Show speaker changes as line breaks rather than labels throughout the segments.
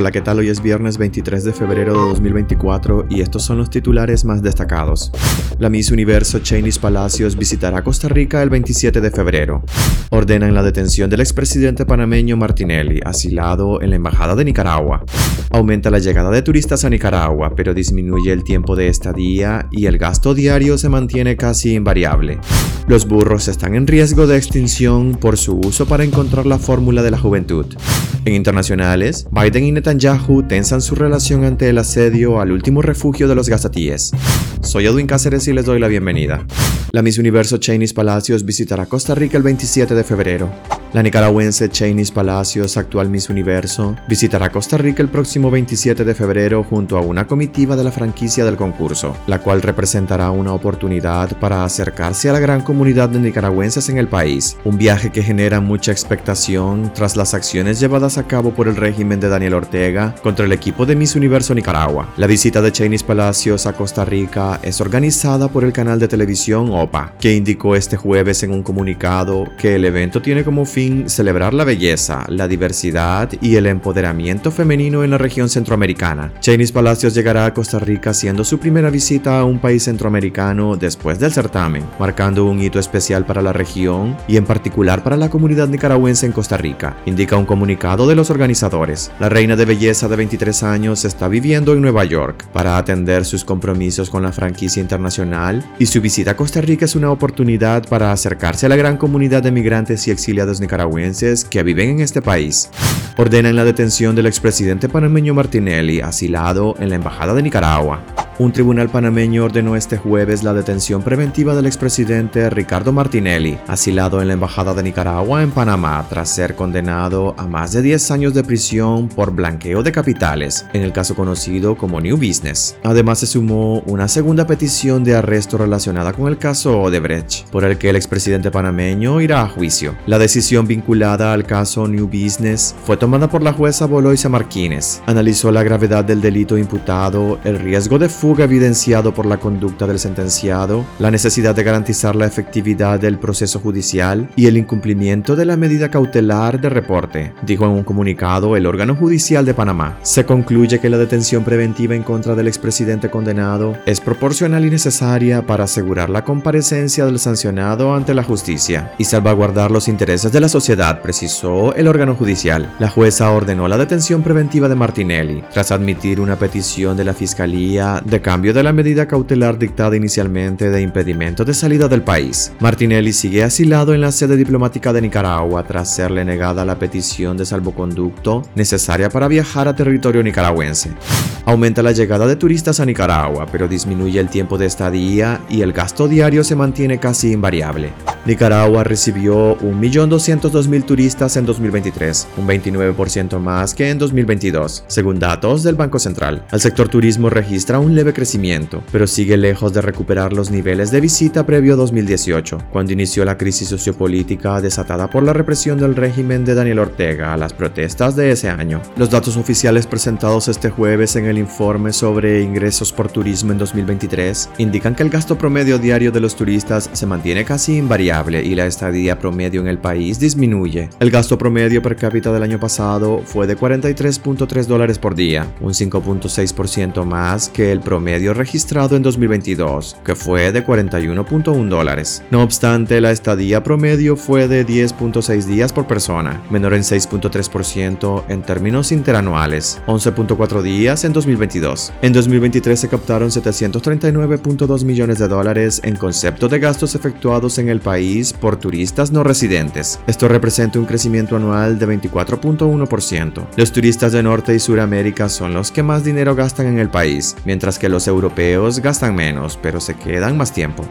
Hola, ¿qué tal? Hoy es viernes 23 de febrero de 2024 y estos son los titulares más destacados. La Miss Universo Chainis Palacios visitará Costa Rica el 27 de febrero. Ordenan la detención del expresidente panameño Martinelli, asilado en la Embajada de Nicaragua. Aumenta la llegada de turistas a Nicaragua, pero disminuye el tiempo de estadía y el gasto diario se mantiene casi invariable. Los burros están en riesgo de extinción por su uso para encontrar la fórmula de la juventud. En internacionales, Biden y Netanyahu tensan su relación ante el asedio al último refugio de los gazatíes. Soy Edwin Cáceres y les doy la bienvenida. La Miss Universo Cheney Palacios visitará Costa Rica el 27 de febrero. La nicaragüense Chainis Palacios, actual Miss Universo, visitará Costa Rica el próximo 27 de febrero junto a una comitiva de la franquicia del concurso, la cual representará una oportunidad para acercarse a la gran comunidad de nicaragüenses en el país, un viaje que genera mucha expectación tras las acciones llevadas a cabo por el régimen de Daniel Ortega contra el equipo de Miss Universo Nicaragua. La visita de Chainis Palacios a Costa Rica es organizada por el canal de televisión OPA, que indicó este jueves en un comunicado que el evento tiene como fin celebrar la belleza, la diversidad y el empoderamiento femenino en la región centroamericana. Chainis Palacios llegará a Costa Rica siendo su primera visita a un país centroamericano después del certamen, marcando un hito especial para la región y en particular para la comunidad nicaragüense en Costa Rica, indica un comunicado de los organizadores. La reina de belleza de 23 años está viviendo en Nueva York para atender sus compromisos con la franquicia internacional y su visita a Costa Rica es una oportunidad para acercarse a la gran comunidad de migrantes y exiliados nicaragüenses nicaragüenses que viven en este país ordenan la detención del expresidente panameño Martinelli, asilado en la Embajada de Nicaragua. Un tribunal panameño ordenó este jueves la detención preventiva del expresidente Ricardo Martinelli, asilado en la Embajada de Nicaragua en Panamá tras ser condenado a más de 10 años de prisión por blanqueo de capitales, en el caso conocido como New Business. Además se sumó una segunda petición de arresto relacionada con el caso Odebrecht, por el que el expresidente panameño irá a juicio. La decisión vinculada al caso New Business fue tomada por la jueza Boloisa Marquínez. Analizó la gravedad del delito imputado, el riesgo de fuga evidenciado por la conducta del sentenciado, la necesidad de garantizar la efectividad del proceso judicial y el incumplimiento de la medida cautelar de reporte, dijo en un comunicado el órgano judicial de Panamá. Se concluye que la detención preventiva en contra del expresidente condenado es proporcional y necesaria para asegurar la comparecencia del sancionado ante la justicia y salvaguardar los intereses de la sociedad, precisó el órgano judicial. La jueza ordenó la detención preventiva de Martinelli tras admitir una petición de la Fiscalía de cambio de la medida cautelar dictada inicialmente de impedimento de salida del país. Martinelli sigue asilado en la sede diplomática de Nicaragua tras serle negada la petición de salvoconducto necesaria para viajar a territorio nicaragüense. Aumenta la llegada de turistas a Nicaragua, pero disminuye el tiempo de estadía y el gasto diario se mantiene casi invariable. Nicaragua recibió 1.202.000 turistas en 2023, un 29% más que en 2022, según datos del Banco Central. El sector turismo registra un leve crecimiento, pero sigue lejos de recuperar los niveles de visita previo a 2018, cuando inició la crisis sociopolítica desatada por la represión del régimen de Daniel Ortega a las protestas de ese año. Los datos oficiales presentados este jueves en el informe sobre ingresos por turismo en 2023 indican que el gasto promedio diario de los turistas se mantiene casi invariable y la estadía promedio en el país disminuye. El gasto promedio per cápita del año pasado fue de 43.3 dólares por día, un 5.6% más que el promedio registrado en 2022, que fue de 41.1 dólares. No obstante, la estadía promedio fue de 10.6 días por persona, menor en 6.3% en términos interanuales, 11.4 días en 2022. En 2023 se captaron 739.2 millones de dólares en concepto de gastos efectuados en el país por turistas no residentes. Esto representa un crecimiento anual de 24.1%. Los turistas de Norte y Suramérica son los que más dinero gastan en el país, mientras que los europeos gastan menos, pero se quedan más tiempo.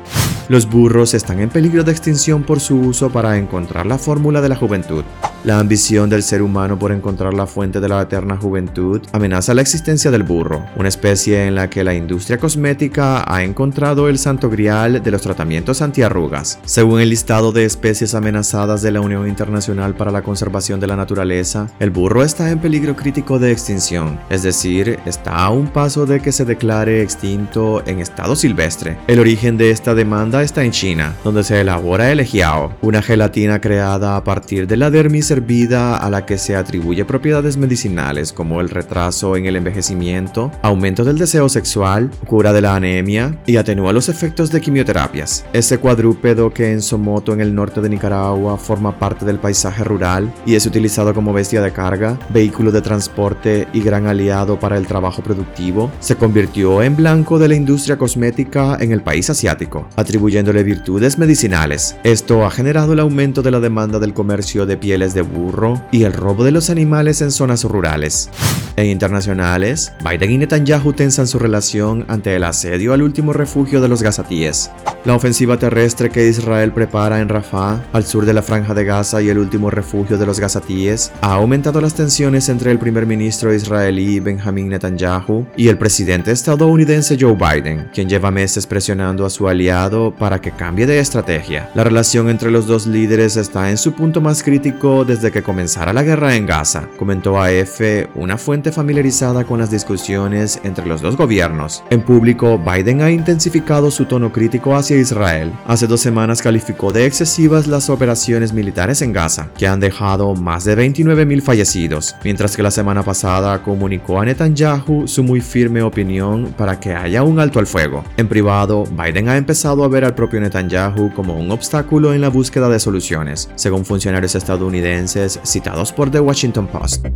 Los burros están en peligro de extinción por su uso para encontrar la fórmula de la juventud. La ambición del ser humano por encontrar la fuente de la eterna juventud amenaza la existencia del burro, una especie en la que la industria cosmética ha encontrado el santo grial de los tratamientos antiarrugas. Según el listado de especies amenazadas de la Unión Internacional para la Conservación de la Naturaleza, el burro está en peligro crítico de extinción, es decir, está a un paso de que se declare extinto en estado silvestre. El origen de esta demanda está en China, donde se elabora el ejiao, una gelatina creada a partir de la dermis hervida a la que se atribuye propiedades medicinales como el retraso en el envejecimiento, aumento del deseo sexual, cura de la anemia y atenúa los efectos de quimioterapias. Ese cuadrúpedo que en Somoto en el norte de Nicaragua forma parte del paisaje rural y es utilizado como bestia de carga, vehículo de transporte y gran aliado para el trabajo productivo, se convirtió en blanco de la industria cosmética en el país asiático, atribuyéndole virtudes medicinales. Esto ha generado el aumento de la demanda del comercio de pieles de burro y el robo de los animales en zonas rurales. En internacionales, Biden y Netanyahu tensan su relación ante el asedio al último refugio de los gazatíes. La ofensiva terrestre que Israel prepara en Rafah, al sur de la franja de Gaza y el último refugio de los gazatíes, ha aumentado las tensiones entre el primer ministro israelí Benjamin Netanyahu y el presidente estadounidense Joe Biden, quien lleva meses presionando a su aliado para que cambie de estrategia. La relación entre los dos líderes está en su punto más crítico desde que comenzara la guerra en Gaza, comentó AF una fuente familiarizada con las discusiones entre los dos gobiernos. En público, Biden ha intensificado su tono crítico hacia Israel. Hace dos semanas calificó de excesivas las operaciones militares en Gaza, que han dejado más de 29.000 fallecidos, mientras que la semana pasada comunicó a Netanyahu su muy firme opinión para que haya un alto al fuego. En privado, Biden ha empezado a ver al propio Netanyahu como un obstáculo en la búsqueda de soluciones, según funcionarios estadounidenses citados por The Washington Post.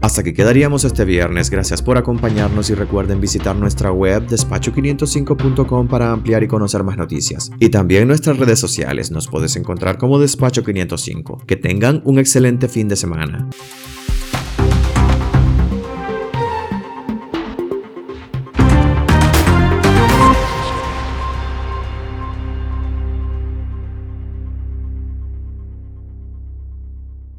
Hasta aquí quedaríamos este viernes, gracias por acompañarnos y recuerden visitar nuestra web despacho505.com para ampliar y conocer más noticias. Y también nuestras redes sociales, nos puedes encontrar como Despacho 505. Que tengan un excelente fin de semana.